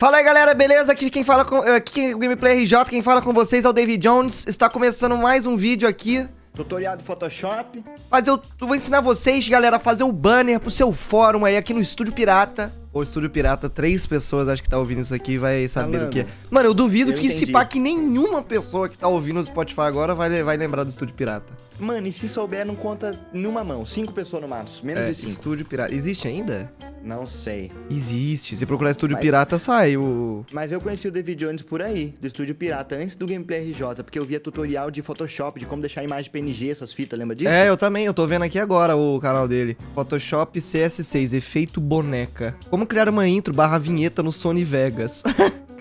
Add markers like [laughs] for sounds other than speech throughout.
Fala aí, galera, beleza? Aqui quem fala com. Aqui é o Gameplay RJ, quem fala com vocês é o David Jones. Está começando mais um vídeo aqui. Tutorial do Photoshop. Mas eu vou ensinar vocês, galera, a fazer o banner pro seu fórum aí aqui no Estúdio Pirata. O Estúdio Pirata, três pessoas acho que tá ouvindo isso aqui vai saber Falando. o que é. Mano, eu duvido Eu que se entendi. pá que nenhuma pessoa que tá ouvindo o Spotify agora vai, vai lembrar do Estúdio Pirata. Mano, e se souber, não conta numa mão. Cinco pessoas no mato. Menos É, de cinco. Estúdio Pirata. Existe ainda? Não sei. Existe. Se procurar Estúdio Mas- Pirata, sai o. Mas eu conheci o David Jones por aí, do Estúdio Pirata, antes do Gameplay RJ, porque eu via tutorial de Photoshop, de como deixar imagem PNG, essas fitas, lembra disso? É, eu também, eu tô vendo aqui agora o canal dele. Photoshop CS6, efeito boneca. Como criar uma intro barra vinheta no Sony Vegas. [laughs]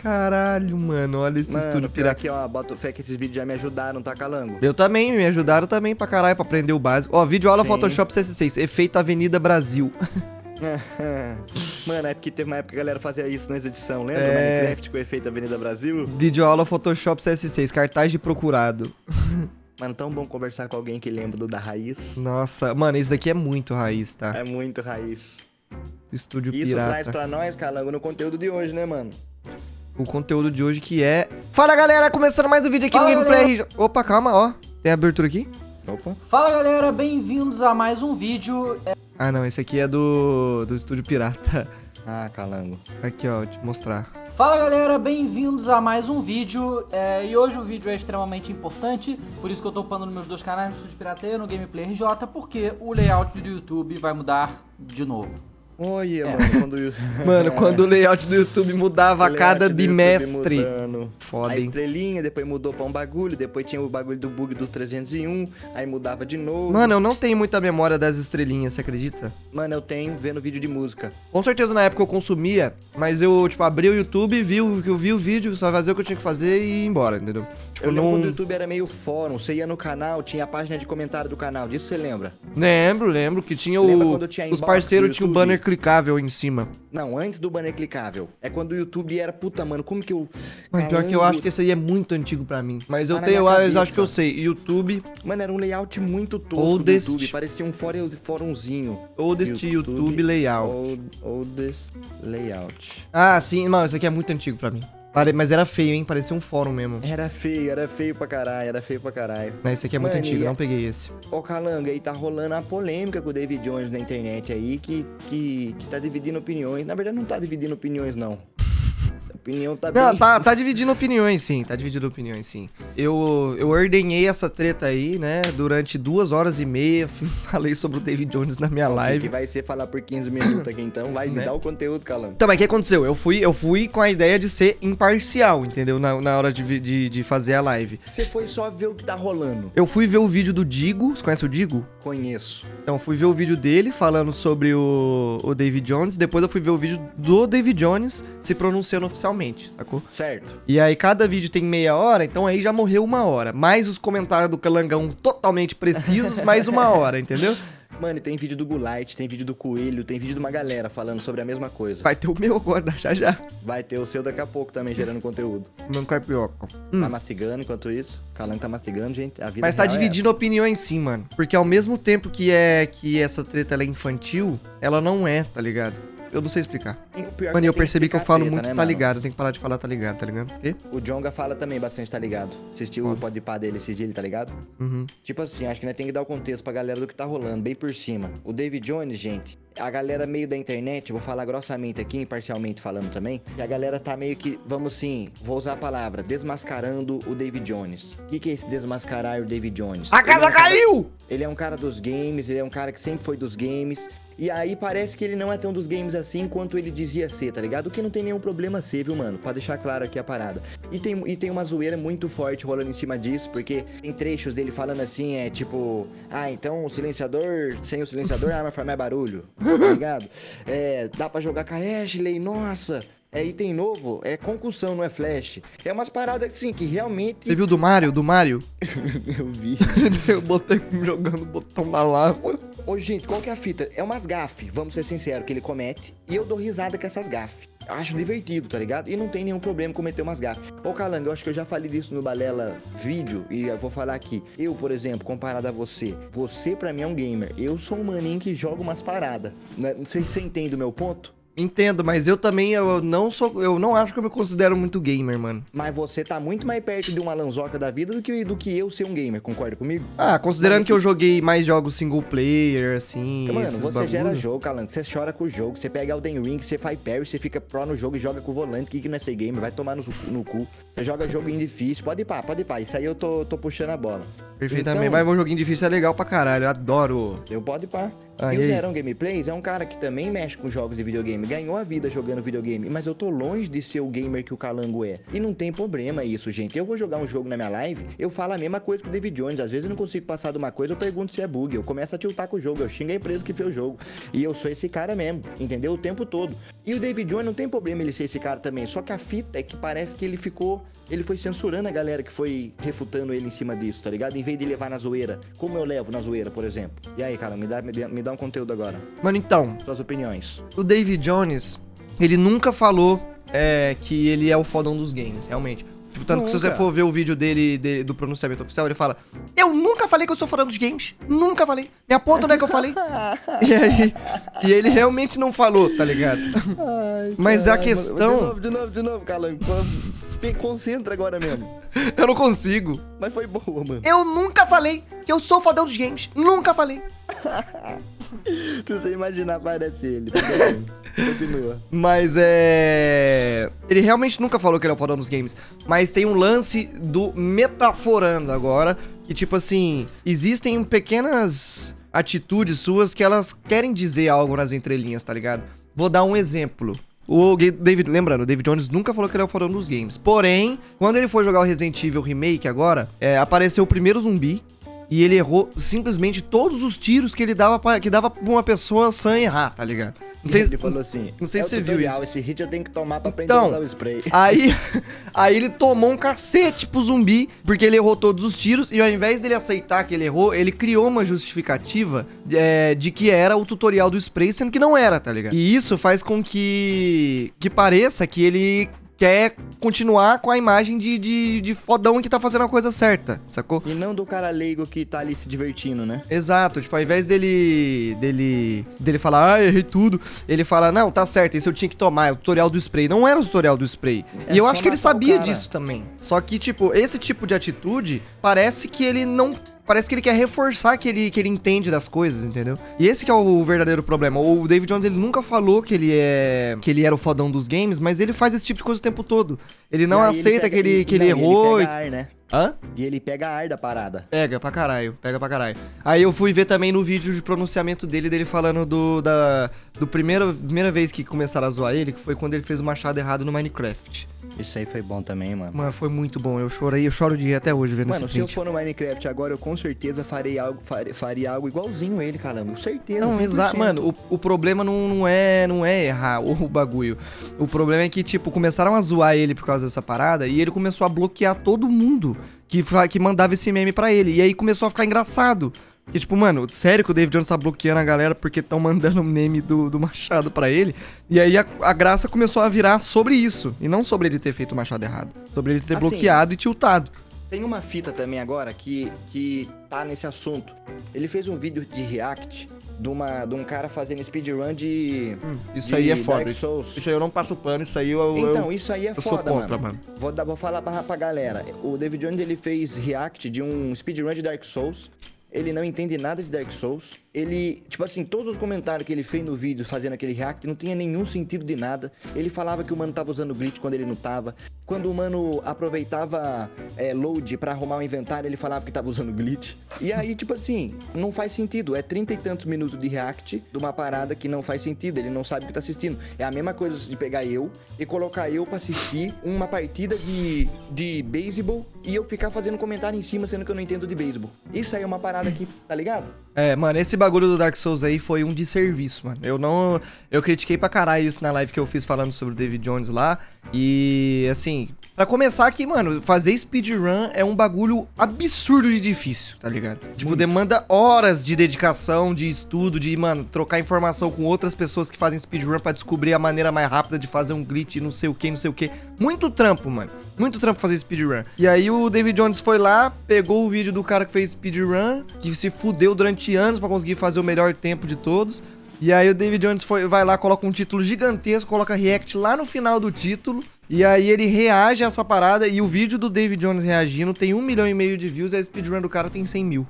Caralho, mano, olha esse Mano, estúdio pirata. que, ó, boto fé que esses vídeos já me ajudaram, tá, Calango? Eu também, me ajudaram também pra caralho pra aprender o básico. Ó, vídeo aula Sim. Photoshop CS6, efeito Avenida Brasil. [laughs] Mano, é porque teve uma época que a galera fazia isso nas edições, lembra? É. Minecraft com efeito Avenida Brasil. vídeo aula Photoshop CS6, cartaz de procurado. [laughs] Mano, tão bom conversar com alguém que lembra do da raiz. Nossa, mano, isso daqui é muito raiz, tá? É muito raiz. Estúdio Isso traz pirata. pra nós, Calango, no conteúdo de hoje, né, mano? O conteúdo de hoje que é... Fala, galera, começando mais um vídeo aqui Fala, no Gameplay RJ. Opa, calma, ó. Tem abertura aqui? Opa. Fala galera, bem-vindos a mais um vídeo. É, Ah, não, esse aqui é do, do Estúdio Pirata. [laughs] Ah, Calango. Aqui, ó, vou te mostrar. Fala galera, bem-vindos a mais um vídeo. É, e hoje o vídeo é extremamente importante, por isso que eu tô upando nos meus dois canais, no Estúdio Pirateia e no Gameplay RJ, porque o layout do YouTube vai mudar de novo. Olha, É. mano, quando... [laughs] Mano, quando o layout do YouTube mudava a cada bimestre. Foda, A hein? estrelinha, depois mudou pra um bagulho, depois tinha o bagulho do bug do 301, aí mudava de novo. Mano, eu não tenho muita memória das estrelinhas, você acredita? Mano, eu tenho vendo vídeo de música. Com certeza na época eu consumia, mas eu, tipo, abri o YouTube, vi, o- eu vi o vídeo, só fazia o que eu tinha que fazer e ia embora, entendeu? Tipo, Eu não... quando o YouTube era meio fórum, você ia no canal, tinha a página de comentário do canal, disso você lembra? Lembro, lembro que tinha Lembra o... quando tinha Os parceiros tinham o banner clicável em cima. Não, antes do banner clicável. É quando o YouTube era, puta, mano, como que eu... Mas pior que eu acho que esse aí é muito antigo pra mim. Mas eu Tá tenho, minha eu acho que eu sei. YouTube, Mano, era um layout muito tosco Oldest- do YouTube, parecia um fórum- fórumzinho. Oldest YouTube, Layout. Old, oldest Layout. Ah, sim, mano, isso aqui é muito antigo pra mim. Pare- Mas era feio, hein? Parecia um fórum mesmo. Era feio, era feio pra caralho, era feio pra caralho. Mas esse aqui é muito Mano, antigo, e- não peguei esse. Ô Calanga, aí tá rolando a polêmica com o David Jones na internet aí, que, que, que tá dividindo opiniões. Na verdade, não tá dividindo opiniões, não. Opinião tá bem... Não, tá, tá dividindo opiniões, sim. Tá dividindo opiniões, sim. Eu, eu ordenhei essa treta aí, né? Durante duas horas e meia. [laughs] Falei sobre o David Jones na minha O que live. vai ser falar por 15 minutos aqui, então vai me Né? dar o conteúdo, Calanga. Então, mas o que aconteceu? Eu fui, eu fui com a ideia de ser imparcial, entendeu? Na, na hora de, de, de fazer a live. Você foi só ver o que tá rolando. Eu fui ver o vídeo do Digo. Você conhece o Digo? Conheço. Então, fui ver o vídeo dele falando sobre o, o David Jones. Depois eu fui ver o vídeo do David Jones se pronunciando oficialmente, sacou? Certo. E aí, cada vídeo tem meia hora, então aí já morreu uma hora. Mais os comentários do Calangão totalmente precisos, mais uma hora, [laughs] entendeu? Mano, e tem vídeo do Goulart, tem vídeo do Coelho, tem vídeo de uma galera falando sobre a mesma coisa. Vai ter o meu agora, já já. Vai ter o seu daqui a pouco também gerando conteúdo. [laughs] Não caipioca. Tá mastigando enquanto isso. O Calango tá mastigando, gente. A vida Mas tá é dividindo essa. opiniões sim, mano. Porque ao mesmo tempo que é que essa treta é infantil, ela não é, tá ligado? Eu não sei explicar. E Mano, é eu tem percebi que eu explicar falo treta, muito né, tá mano? ligado. Eu tenho que parar de falar tá ligado, tá ligado? Quê? O Jonga fala também bastante, tá ligado? Assistiu o podpah dele esse dia, ele tá ligado? Uhum. Tipo assim, acho que nós tem que dar o contexto pra galera do que tá rolando, bem por cima. O David Jones, gente, a galera meio da internet, vou falar grossamente aqui, imparcialmente falando também, que a galera tá meio que, vamos sim, vou usar a palavra, desmascarando o David Jones. O que, que é esse desmascarar o David Jones? A Ele é casa um cara- caiu! Ele é um cara dos games, ele é um cara que sempre foi dos games. E aí parece que ele não é tão dos games assim quanto ele dizia ser, tá ligado? O que não tem nenhum problema ser, viu, mano? Pra deixar claro aqui a parada. E tem, e tem uma zoeira muito forte rolando em cima disso, porque tem trechos dele falando assim, é tipo... Ah, então o silenciador, sem o silenciador a arma faz mais barulho, tá ligado? É, dá pra jogar com a Ashley, nossa... É item novo, é concussão, não é flash. É umas paradas assim que realmente... Você viu do Mario? Do Mario? [laughs] Eu vi. [laughs] eu botei jogando o botão da lava. Ô, gente, qual que é a fita? É umas gafes, vamos ser sinceros, que ele comete. E eu dou risada com essas gafes. Acho divertido, tá ligado? E não tem nenhum problema cometer umas gafes. Ô, Calango, eu acho que eu já falei disso no Balela vídeo e eu vou falar aqui. Eu, por exemplo, comparado a você, você pra mim é um gamer. Eu sou um maninho que joga umas paradas. Né? Não sei se você entende o meu ponto. Entendo, mas eu também eu não sou. Eu não acho que eu me considero muito gamer, mano. Mas você tá muito mais perto de uma lanzoca da vida do que, do que eu ser um gamer, concorda comigo? Ah, considerando que eu joguei mais jogos single player, assim. Mano, você bagulho. gera jogo, Calango. Você chora com o jogo. Você pega Elden Ring, você faz parry, você fica pro no jogo e joga com o volante. O que, que não é ser gamer? Vai tomar no, no cu. Você joga jogo difícil. Pode ir pá, pode ir pá. Isso aí eu tô, tô puxando a bola. Perfeitamente, Então- mas um joguinho difícil é legal pra caralho, eu adoro. Eu pode ir pá. Ah, e o aí? Zerão Gameplays é um cara que também mexe com jogos de videogame. Ganhou a vida jogando videogame. Mas eu tô longe de ser o gamer que o Calango é. E não tem problema isso, gente. Eu vou jogar um jogo na minha live, eu falo a mesma coisa que o David Jones. Às vezes eu não consigo passar de uma coisa, eu pergunto se é bug. Eu começo a tiltar com o jogo. Eu xingo a empresa que fez o jogo. E eu sou esse cara mesmo, entendeu? O tempo todo. E o David Jones não tem problema ele ser esse cara também. Só que a fita é que parece que ele ficou. Ele foi censurando a galera que foi refutando ele em cima disso, tá ligado? Em vez de levar na zoeira. Como eu levo na zoeira, por exemplo. E aí, cara, me dá, me me dá um conteúdo agora. Mano, então, Suas opiniões. o David Jones, ele nunca falou é, que ele é o fodão dos games, realmente. Tipo, tanto que se você Nunca. for ver o vídeo dele, dele- do pronunciamento oficial, ele fala: Eu nunca falei que eu sou fodão dos games. Nunca falei. Me aponta onde é que eu falei. [laughs] e aí. E ele realmente não falou, tá ligado? Mas a questão- De novo, de novo, de novo, Calango. Pe- Concentra agora mesmo. [laughs] Eu não consigo. Mas foi boa, mano. Eu nunca falei que eu sou fodão dos games. Nunca falei. [laughs] [laughs] Se você imaginar, parece ele. [laughs] Continua. Mas é. Ele realmente nunca falou que ele é o fodão dos games. Mas tem um lance do metaforando agora. Que, tipo assim, existem pequenas atitudes suas que elas querem dizer algo nas entrelinhas, tá ligado? Vou dar um exemplo. O David, lembrando, o David Jones nunca falou que ele é o fodão dos games. Porém, quando ele foi jogar o Resident Evil Remake agora, é, apareceu o primeiro zumbi. E ele errou simplesmente todos os tiros que ele dava pra, que dava pra uma pessoa sã errar, tá ligado? Não sei, ele falou assim. não sei é se você viu tutorial, Esse hit eu tenho que tomar pra aprender a Então, usar o spray. [laughs] Aí, aí ele tomou um cacete pro zumbi, porque ele errou todos os tiros, e ao invés dele aceitar que ele errou, ele criou uma justificativa é, de que era o tutorial do spray, sendo que não era, tá ligado? E isso faz com que, que pareça que ele quer continuar com a imagem de, de, de fodão que tá fazendo a coisa certa, sacou? E não do cara leigo que tá ali se divertindo, né? Exato, tipo, ao invés dele dele dele falar, ah, errei tudo, ele fala, não, tá certo, esse eu tinha que tomar, é o tutorial do spray. Não era o tutorial do spray. É e eu acho que ele sabia disso também. Só que, tipo, esse tipo de atitude parece que ele não. Parece que ele quer reforçar que ele, que ele entende das coisas, entendeu? E esse que é o verdadeiro problema. O David Jones, ele nunca falou que ele é. que ele era o fodão dos games, mas ele faz esse tipo de coisa o tempo todo. Ele não aceita pega- que ele, que ele não, errou. Ele pega ar, né? Hã? E ele pega ar da parada. Pega pra caralho, pega pra caralho. Aí eu fui ver também no vídeo de pronunciamento dele, dele falando do da do primeiro, primeira vez que começaram a zoar ele, que foi quando ele fez o machado errado no Minecraft. Isso aí foi bom também, mano. Mano, foi muito bom, eu chorei, eu choro de rir até hoje vendo Mano, esse se eu for no Minecraft agora, eu com certeza farei algo, faria algo igualzinho ele, caramba. Com certeza. Não, 100%. exato. Mano, o, o problema não, não é não é errar o, bagulho. O problema é que, tipo, começaram a zoar ele por causa dessa parada e ele começou a bloquear todo mundo que, que mandava esse meme pra ele. E aí começou a ficar engraçado. Que, tipo, mano, sério que o David Jones tá bloqueando a galera porque estão mandando [laughs] meme do, do Machado pra ele? E aí a, a graça começou a virar sobre isso. E não sobre ele ter feito o Machado errado. Sobre ele ter Assim, bloqueado e tiltado. Tem uma fita também agora que, que tá nesse assunto. Ele fez um vídeo de react de, uma, de um cara fazendo speedrun de. Isso de aí é foda. Souls. Isso aí eu não passo pano, isso aí eu. eu- Então, isso aí é eu sou foda, contra, mano. mano. Vou, dar, vou falar pra, pra galera. O David Jones, ele fez react de um speedrun de Dark Souls. Ele não entende nada de Dark Souls. Ele, tipo assim, todos os comentários que ele fez no vídeo fazendo aquele react não tinha nenhum sentido de nada. Ele falava que o mano tava usando glitch quando ele não tava. Quando o mano aproveitava é, load pra arrumar o inventário, ele falava que tava usando glitch. E aí, tipo assim, não faz sentido. É trinta e tantos minutos de react de uma parada que não faz sentido. Ele não sabe o que tá assistindo. É a mesma coisa de pegar eu e colocar eu pra assistir uma partida de, de beisebol e eu ficar fazendo comentário em cima, sendo que eu não entendo de beisebol. Isso aí é uma parada que, tá ligado? É, mano, esse bagulho do Dark Souls aí foi um desserviço, mano. Eu não. Eu critiquei pra caralho isso na live que eu fiz falando sobre o David Jones lá. E, assim, pra começar aqui, mano, fazer speedrun é um bagulho absurdo de difícil, tá ligado? Tipo, demanda horas de dedicação, de estudo, de, mano, trocar informação com outras pessoas que fazem speedrun pra descobrir a maneira mais rápida de fazer um glitch, não sei o que, não sei o que. Muito trampo, mano. Muito trampo fazer speedrun. E aí o David Jones foi lá, pegou o vídeo do cara que fez speedrun, que se fudeu durante anos pra conseguir fazer o melhor tempo de todos. E aí o David Jones foi, vai lá, coloca um título gigantesco, coloca react lá no final do título. E aí ele reage a essa parada e o vídeo do David Jones reagindo tem um milhão e meio de views e a speedrun do cara tem 100 mil.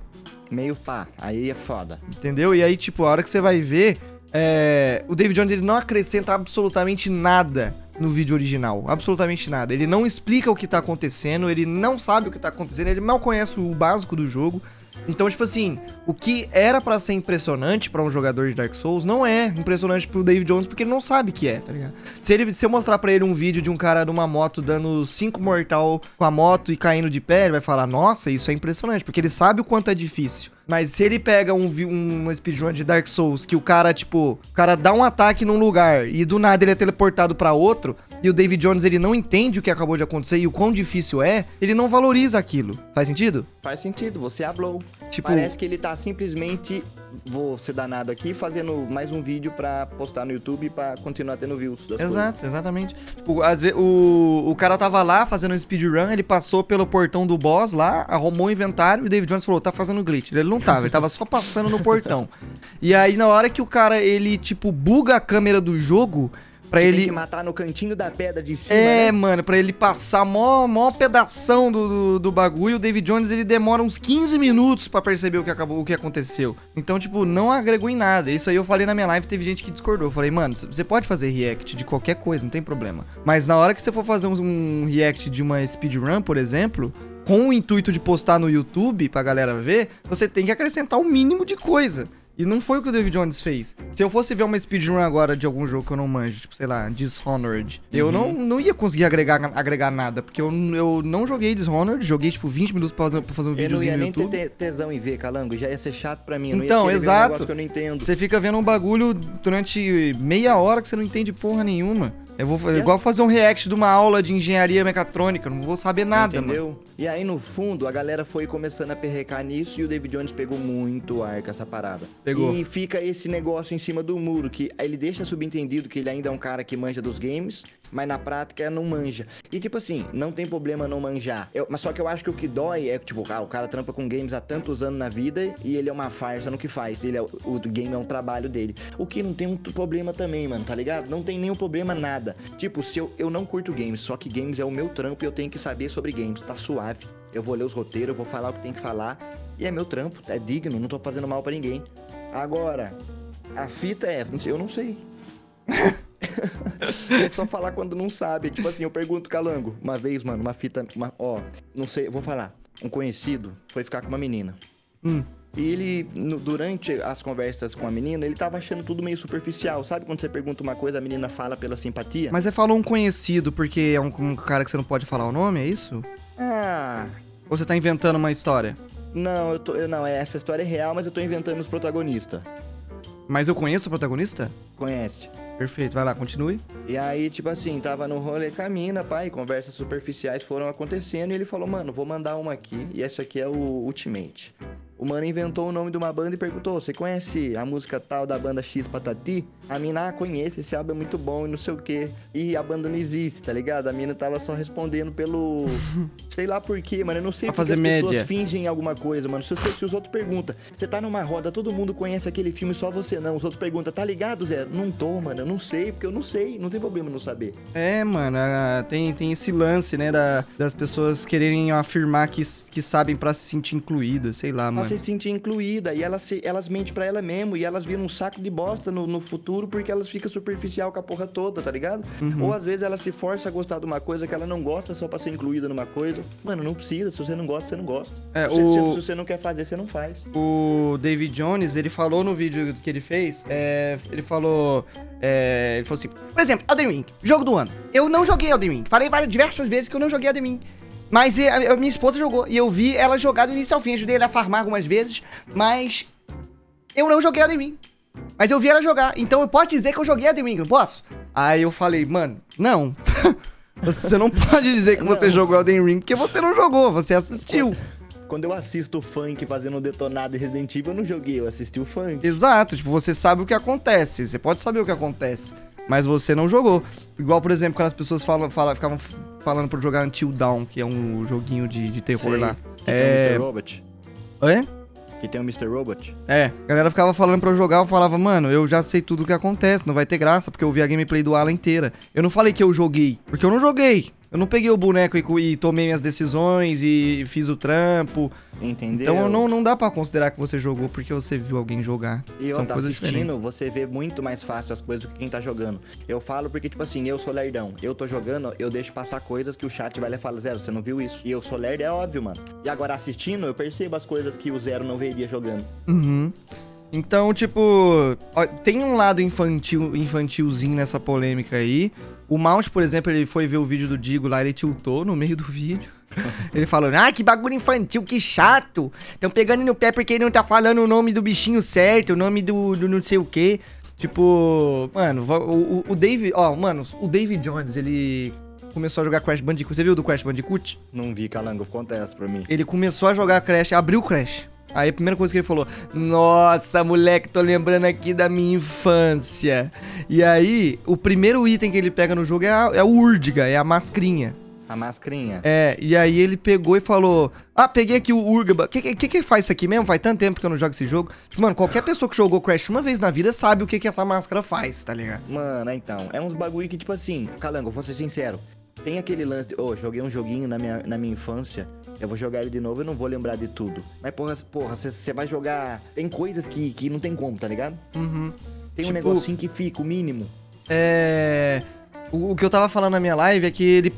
Meio pá, aí é foda. Entendeu? E aí, tipo, a hora que você vai ver, é, o David Jones ele não acrescenta absolutamente nada no vídeo original. Absolutamente nada. Ele não explica o que tá acontecendo, ele não sabe o que tá acontecendo, ele mal conhece o básico do jogo. Então, tipo assim, o que era pra ser impressionante pra um jogador de Dark Souls não é impressionante pro David Jones porque ele não sabe que é, tá ligado? Se, ele, se eu mostrar pra ele um vídeo de um cara numa moto dando 5 mortal com a moto e caindo de pé, ele vai falar: Nossa, isso é impressionante, porque ele sabe o quanto é difícil. Mas se ele pega um, um, speedrun de Dark Souls que o cara, tipo, o cara dá um ataque num lugar e do nada ele é teleportado pra outro, e o David Jones ele não entende o que acabou de acontecer e o quão difícil é, ele não valoriza aquilo. Faz sentido? Faz sentido, você hablou. Tipo- Parece que ele tá simplesmente, vou ser danado aqui, fazendo mais um vídeo pra postar no YouTube pra continuar tendo views Exato, exatamente. Tipo, às vezes, o, o cara tava lá fazendo um speedrun, ele passou pelo portão do boss lá, arrumou o inventário e o David Jones falou, tá fazendo glitch. Ele não tava, ele tava só passando no portão. E aí, na hora que o cara, ele, tipo, buga a câmera do jogo, pra coisas. Tem ele... que matar no cantinho da pedra de cima, É, né? mano, pra ele passar mó, mó pedação do, do, do bagulho, o David Jones ele demora uns 15 minutos pra perceber o que acabou, o que aconteceu. Então, tipo, não agregou em nada. Isso aí eu falei na minha live, teve gente que discordou. Eu falei, mano, você pode fazer react de qualquer coisa, não tem problema. Mas na hora que você for fazer um, um react de uma speedrun, por exemplo, com o intuito de postar no YouTube pra galera ver, você tem que acrescentar o mínimo de coisa. E não foi o que o David Jones fez. Se eu fosse ver uma speedrun agora de algum jogo que eu não manjo, tipo, sei lá, Dishonored, eu não, não ia conseguir agregar, agregar nada, porque eu, eu não joguei Dishonored, joguei, tipo, 20 minutos pra fazer, pra fazer um Eu não ia no nem ter YouTube. te- tesão em ver, Calango, já ia ser chato pra mim. Então, um exato. entendo. Você fica vendo um bagulho durante meia hora que você não entende porra nenhuma. Eu vou fazer, igual fazer um react de uma aula de engenharia mecatrônica, não vou saber nada, Entendeu? mano. E aí, no fundo, a galera foi começando a perrecar nisso e o David Jones pegou muito ar com essa parada. Pegou. E fica esse negócio em cima do muro, que ele deixa subentendido que ele ainda é um cara que manja dos games, mas na prática não manja. E tipo assim, não tem problema não manjar. Eu- mas só que eu acho que o que dói é que, tipo, ah, o cara trampa com games há tantos anos na vida e ele é uma farsa no que faz. Ele é, o, game é um trabalho dele. O que não tem um problema também, mano, tá ligado? Não tem nenhum problema nada. Tipo, se eu, eu não curto games, só que games é o meu trampo e eu tenho que saber sobre games, tá suave. Eu vou ler os roteiros, eu vou falar o que tem que falar. E é meu trampo, é digno, não tô fazendo mal pra ninguém. Agora, a fita é, eu não sei. [laughs] é só falar quando não sabe. Tipo assim, eu pergunto Calango, uma vez, mano, uma fita, uma- ó, não sei, eu vou falar. Um conhecido foi ficar com uma menina. Hum. E ele, no- durante as conversas com a menina, ele tava achando tudo meio superficial. Sabe quando você pergunta uma coisa, a menina fala pela simpatia? Mas você falou um conhecido porque é um, um cara que você não pode falar o nome, é isso? Ah, Ou você tá inventando uma história? não, eu tô, eu, não, essa história é real, mas eu tô inventando os protagonistas. Mas eu conheço o protagonista? Conhece? Perfeito, vai lá, continue. E aí, tipo assim, tava no rolê com a mina, pai, conversas superficiais foram acontecendo e ele falou, mano, vou mandar uma aqui e essa aqui é o Ultimate. O mano inventou o nome de uma banda e perguntou, você conhece a música tal da banda X Patati? A mina, ah, conhece, esse álbum é muito bom e não sei o quê. E a banda não existe, tá ligado? A mina tava só respondendo pelo... [laughs] sei lá por quê, mano, eu não sei Pra porque fazer as pessoas média. fingem alguma coisa, mano. Se, se os outros perguntam, você tá numa roda, todo mundo conhece aquele filme, só você não. Os outros perguntam, tá ligado, Zé? Não tô, mano, eu não sei, porque eu não sei, não tem problema não saber. É, mano, tem, tem esse lance, né, da- das pessoas quererem afirmar que, que sabem pra se sentir incluídas, sei lá, mano. se sentir incluída e elas, se, elas mentem pra ela mesmo e elas viram um saco de bosta no, no futuro porque elas ficam superficial com a porra toda, tá ligado? Uhum. Ou às vezes ela se força a gostar de uma coisa que ela não gosta só pra ser incluída numa coisa. Mano, não precisa, se você não gosta, você não gosta. É, se, o- se- você não quer fazer, você não faz. O David Jones, ele falou no vídeo que ele fez, é, ele falou, é, ele falou assim, por exemplo, Elden Ring, jogo do ano. Eu não joguei Elden Ring, falei várias, diversas vezes que eu não joguei Elden Ring. Mas a, a minha esposa jogou, e eu vi ela jogar do início ao fim, ajudei ela a farmar algumas vezes, mas eu não joguei Elden Ring. Mas eu vi ela jogar, então eu posso dizer que eu joguei Elden Ring, não posso? Aí eu falei, mano, não. [laughs] Você não pode dizer que você Não. jogou Elden Ring, porque você não jogou, você assistiu. Quando eu assisto o funk fazendo detonado em Resident Evil, eu não joguei, eu assisti o funk. Exato, tipo, você sabe o que acontece, você pode saber o que acontece, mas você não jogou. Igual, por exemplo, quando as pessoas falam, falam, ficavam falando pra jogar Until Dawn, que é um joguinho de, de terror Sei. lá. Que É. é. Robot. É? Que tem o Mr. Robot. É, a galera ficava falando pra eu jogar, eu falava, mano, eu já sei tudo o que acontece, não vai ter graça, porque eu vi a gameplay do Alan inteira. Eu não falei que eu joguei, porque eu não joguei. Eu não peguei o boneco e, e tomei minhas decisões e fiz o trampo. Entendeu? Então não, não dá pra considerar que você jogou porque você viu alguém jogar. E eu tá coisas assistindo, diferentes. você vê muito mais fácil as coisas do que quem tá jogando. Eu falo porque, tipo assim, eu sou lerdão. Eu tô jogando, eu deixo passar coisas que o chat vai lá e fala, Zero, você não viu isso? E eu sou lerdo, é óbvio, mano. E agora assistindo, eu percebo as coisas que o Zero não veria jogando. Uhum. Então, tipo, ó, tem um lado infantil, infantilzinho nessa polêmica aí. O Mount, por exemplo, ele foi ver o vídeo do Digo lá, ele tiltou no meio do vídeo. [laughs] Ele falou, ah, que bagulho infantil, que chato. Estão pegando no pé porque ele não tá falando o nome do bichinho certo, o nome do, do não sei o quê. Tipo, mano, o, o, o David, ó, mano, o David Jones, ele começou a jogar Crash Bandicoot. Você viu do Crash Bandicoot? Não vi, Calango, conta essa pra mim. Ele começou a jogar Crash, abriu o Crash. Aí a primeira coisa que ele falou: Nossa, moleque, tô lembrando aqui da minha infância. E aí, o primeiro item que ele pega no jogo é, a- é o Urdiga, é a mascrinha. A mascrinha. É, e aí ele pegou e falou: Ah, peguei aqui o Urgaba. O que, que, que faz isso aqui mesmo? Faz tanto tempo que eu não jogo esse jogo. Tipo, mano, qualquer pessoa que jogou Crash uma vez na vida sabe o que, que essa máscara faz, tá ligado? Mano, então, é uns bagulho que, tipo assim, Calango, vou ser sincero. Tem aquele lance de, ô, joguei um joguinho na minha, na minha infância, eu vou jogar ele de novo, eu não vou lembrar de tudo. Mas, porra, porra, você vai jogar. Tem coisas que, que não tem como, tá ligado? Uhum. Tem um Tipo- negocinho que fica, o mínimo. É. O, o que eu tava falando na minha live é que ele,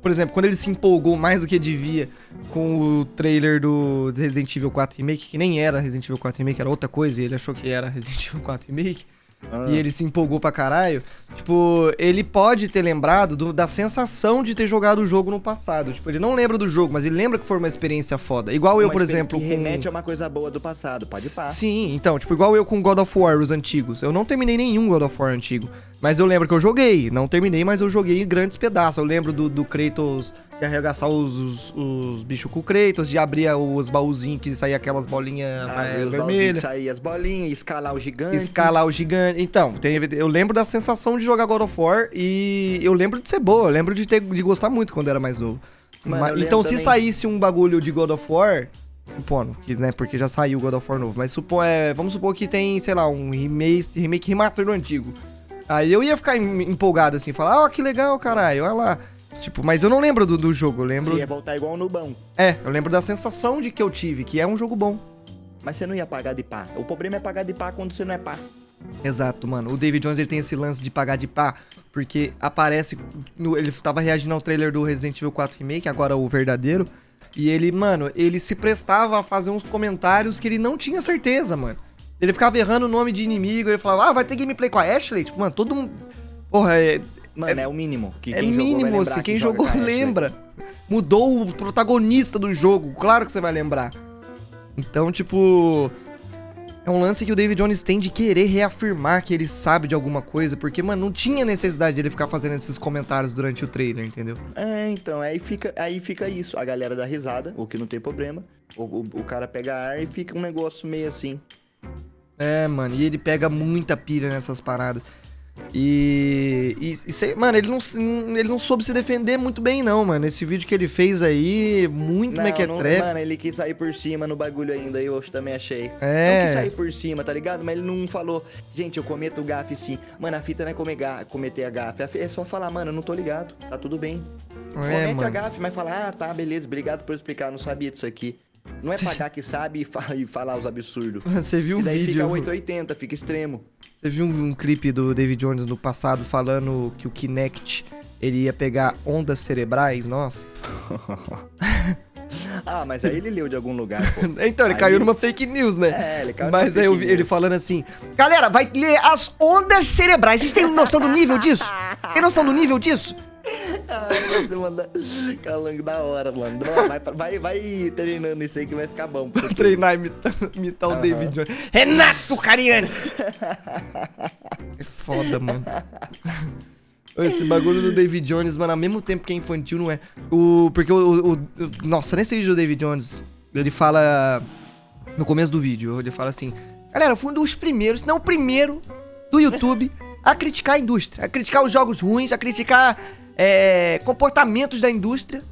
por exemplo, quando ele se empolgou mais do que devia com o trailer do Resident Evil 4 Remake, que nem era Resident Evil 4 Remake, era outra coisa, e ele achou que era Resident Evil 4 Remake, Ah, e ele se empolgou pra caralho, tipo, ele pode ter lembrado do- da sensação de ter jogado o jogo no passado. Tipo, ele não lembra do jogo, mas ele lembra que foi uma experiência foda. Igual eu, uma por exemplo, Que com... remete a uma coisa boa do passado, pode pá. Sim, então, tipo, igual eu com God of War, os antigos. Eu não terminei nenhum God of War antigo. Mas eu lembro que eu joguei. Não terminei, mas eu joguei em grandes pedaços. Eu lembro do, do Kratos de arregaçar os, os, os bichos com o Kratos, de abrir os baúzinhos que saía aquelas bolinhas Ah, é, vermelhas. sair as bolinhas, escalar o gigante. Escalar o gigante. Então, tem- eu lembro da sensação de jogar God of War e eu lembro de ser boa. Eu lembro de, ter, de gostar muito quando era mais novo. Mano, então, se também- saísse um bagulho de God of War, supondo, que, né, porque já saiu God of War novo, mas supo, é, vamos supor que tem, sei lá, um remake, remake remaster do antigo. Aí eu ia ficar em- empolgado assim, falar, ó, que legal, caralho, olha lá. Tipo, mas eu não lembro do, do jogo, eu lembro. Você ia voltar igual no bão. É, eu lembro da sensação de que eu tive, que é um jogo bom. Mas você não ia pagar de pá. O problema é pagar de pá quando você não é pá. Exato, mano. O David Jones ele tem esse lance de pagar de pá, porque aparece. no- ele tava reagindo ao trailer do Resident Evil 4 Remake, agora o verdadeiro. E ele, mano, ele se prestava a fazer uns comentários que ele não tinha certeza, mano. Ele ficava errando o nome de inimigo, ele falava, ah, vai ter gameplay com a Ashley? Tipo, mano, todo mundo. Porra, é, Mano, é, o mínimo. Que é mínimo, assim, que quem jogou lembra. Mudou o protagonista do jogo, claro que você vai lembrar. Então, tipo. É um lance que o David Jones tem de querer reafirmar que ele sabe de alguma coisa, porque, mano, não tinha necessidade dele ficar fazendo esses comentários durante o trailer, entendeu? É, então, aí fica, aí fica isso. A galera dá risada, o que não tem problema. O, o, o cara pega ar e fica um negócio meio assim. É, mano, e ele pega muita pilha nessas paradas. E, e, e sei- mano, ele não, ele não soube se defender muito bem, não, mano. Esse vídeo que ele fez aí, muito Não, não, mequetrefe. mano, ele quis sair por cima no bagulho ainda, eu também achei. É. Não quis sair por cima, tá ligado? Mas ele não falou, gente, eu cometo gafe sim. Mano, a fita não é comer ga- cometer a gafe. a É só falar, mano, eu não tô ligado, tá tudo bem. É, Comete a mano. gafe, mas fala, ah, tá, beleza, obrigado por explicar, eu não sabia disso aqui. Não é pagar que sabe e, fa- e falar os absurdos. [laughs] Você viu o daí vídeo? fica 880, fica extremo. Você viu um, um clipe do David Jones no passado falando que o Kinect ele ia pegar ondas cerebrais? Nossa. [laughs] Ah, mas aí ele leu de algum lugar. [laughs] Então, ele Aí- caiu numa fake news, né? É, ele caiu Mas aí eu vi ele news. falando assim: Galera, vai ler as ondas cerebrais. Vocês têm noção do nível disso? Tem noção do nível disso? Ai, você manda... Calango da hora, mano. Não, Vai, vai, vai treinando isso aí que vai ficar bom. futuro. [laughs] Treinar imitar, imitar o David Jones. Renato Cariani! [laughs] É foda, mano. Esse bagulho do David Jones, mano, ao mesmo tempo que é infantil, não é. O, porque o, o- o- Nossa, nesse vídeo do David Jones, ele fala. No começo do vídeo, ele fala assim: Galera, eu fui um dos primeiros, se não o primeiro do YouTube a criticar a indústria, a criticar os jogos ruins, a criticar é, comportamentos da indústria.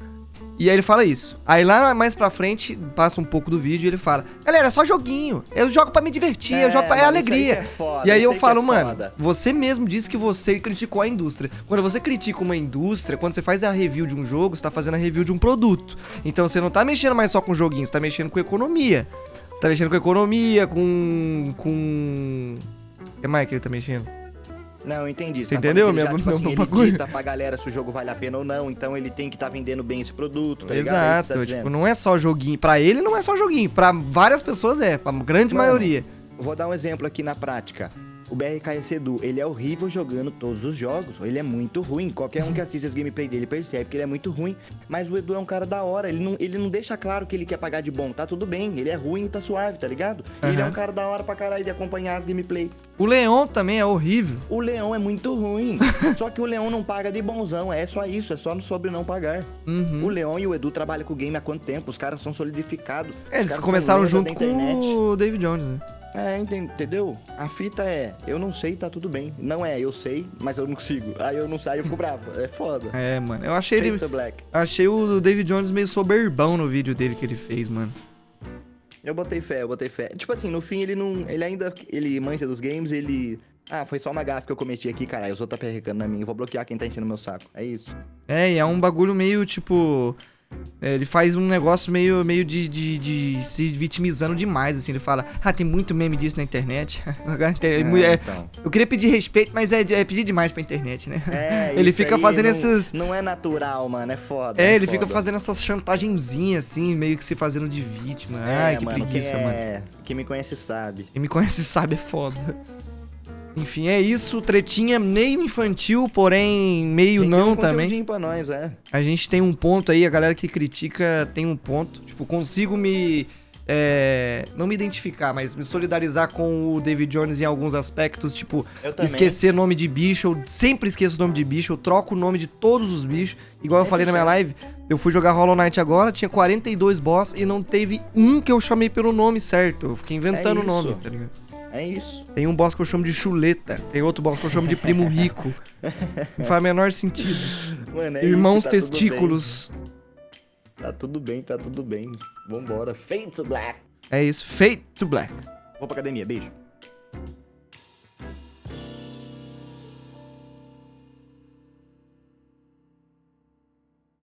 E aí ele fala isso. Aí lá mais pra frente, passa um pouco do vídeo e ele fala: Galera, é só joguinho. Eu jogo pra me divertir, eu jogo pra. É aí alegria. que é foda, e aí eu que é falo, mano, você mesmo disse que você criticou a indústria. Quando você critica uma indústria, quando você faz a review de um jogo, você tá fazendo a review de um produto. Então você não tá mexendo mais só com joguinhos, você tá mexendo com economia. Você tá mexendo com economia, com. com. O que mais que ele tá mexendo? Não, entendi. Você tá entendeu já, tipo [laughs] assim, ele dita pra galera se o jogo vale a pena ou não, então ele tem que estar vendendo bem esse produto, tá ligado? É Exato, tá tipo, não é só joguinho. Pra ele não é só joguinho, pra várias pessoas é, pra grande Mano, maioria. Vou dar um exemplo aqui na prática. O BRKS Edu, ele é horrível jogando todos os jogos. Ele é muito ruim. Qualquer um que assiste as gameplay dele percebe que ele é muito ruim. Mas o Edu é um cara da hora. Ele não, ele não deixa claro que ele quer pagar de bom. Tá tudo bem. Ele é ruim e tá suave, tá ligado? E Ele é um cara da hora pra caralho de acompanhar as gameplay. O Leon também é horrível. O Leão é muito ruim. [laughs] só que o Leão não paga de bonzão. É só isso. É só sobre não pagar. Uhum. O Leão e o Edu trabalham com o game há quanto tempo? Os caras são solidificados. É, eles começaram junto com o David Jones, né? É, enten- entendeu? A fita é, eu não sei, tá tudo bem. Não é, eu sei, mas eu não consigo. Aí eu não saio, eu fico bravo. É foda. É, mano. Eu achei ele. Fade to Black. Achei o David Jones meio soberbão no vídeo dele que ele fez, mano. Eu botei fé, eu botei fé. Tipo assim, no fim ele não. Ele ainda. Ele mancha dos games, ele. Ah, foi só uma gafe que eu cometi aqui, caralho. Os outros tá perrecando na minha. Eu vou bloquear quem tá enchendo meu saco. É isso. É, e é um bagulho meio tipo. É, ele faz um negócio meio, meio de, de, de se vitimizando demais, assim. Ele fala, ah, tem muito meme disso na internet. [laughs] É, é, então. eu queria pedir respeito, mas é, é pedir demais pra internet, né? É, [laughs] Ele fica fazendo não- esses- Não é natural, mano. É foda. É, ele fica foda. fazendo essas chantagenzinhas, assim, meio que se fazendo de vítima. É, Ai, que mano, preguiça, quem mano. é... Quem me conhece sabe. Quem me conhece sabe, é foda. Enfim, é isso. Tretinha meio infantil, porém meio Tem não um também. pra nós, é. A gente tem um ponto aí, a galera que critica tem um ponto. Tipo, consigo me. é, não me identificar, mas me solidarizar com o David Jones em alguns aspectos. Tipo, esquecer nome de bicho. Eu sempre esqueço o nome de bicho. Eu troco o nome de todos os bichos. Igual eu É falei na minha live. Eu fui jogar Hollow Knight agora, tinha 42 boss e não teve um que eu chamei pelo nome certo. Eu fiquei inventando o É nome, tá ligado? É isso. Tem um boss que eu chamo de chuleta. Tem outro boss que eu chamo de primo rico. Não faz o menor sentido. Mano, é Irmãos isso, tá testículos. Tá tudo bem, tá tudo bem. Vambora. Fade to Black. É isso. Fate to Black. Vou pra academia, beijo.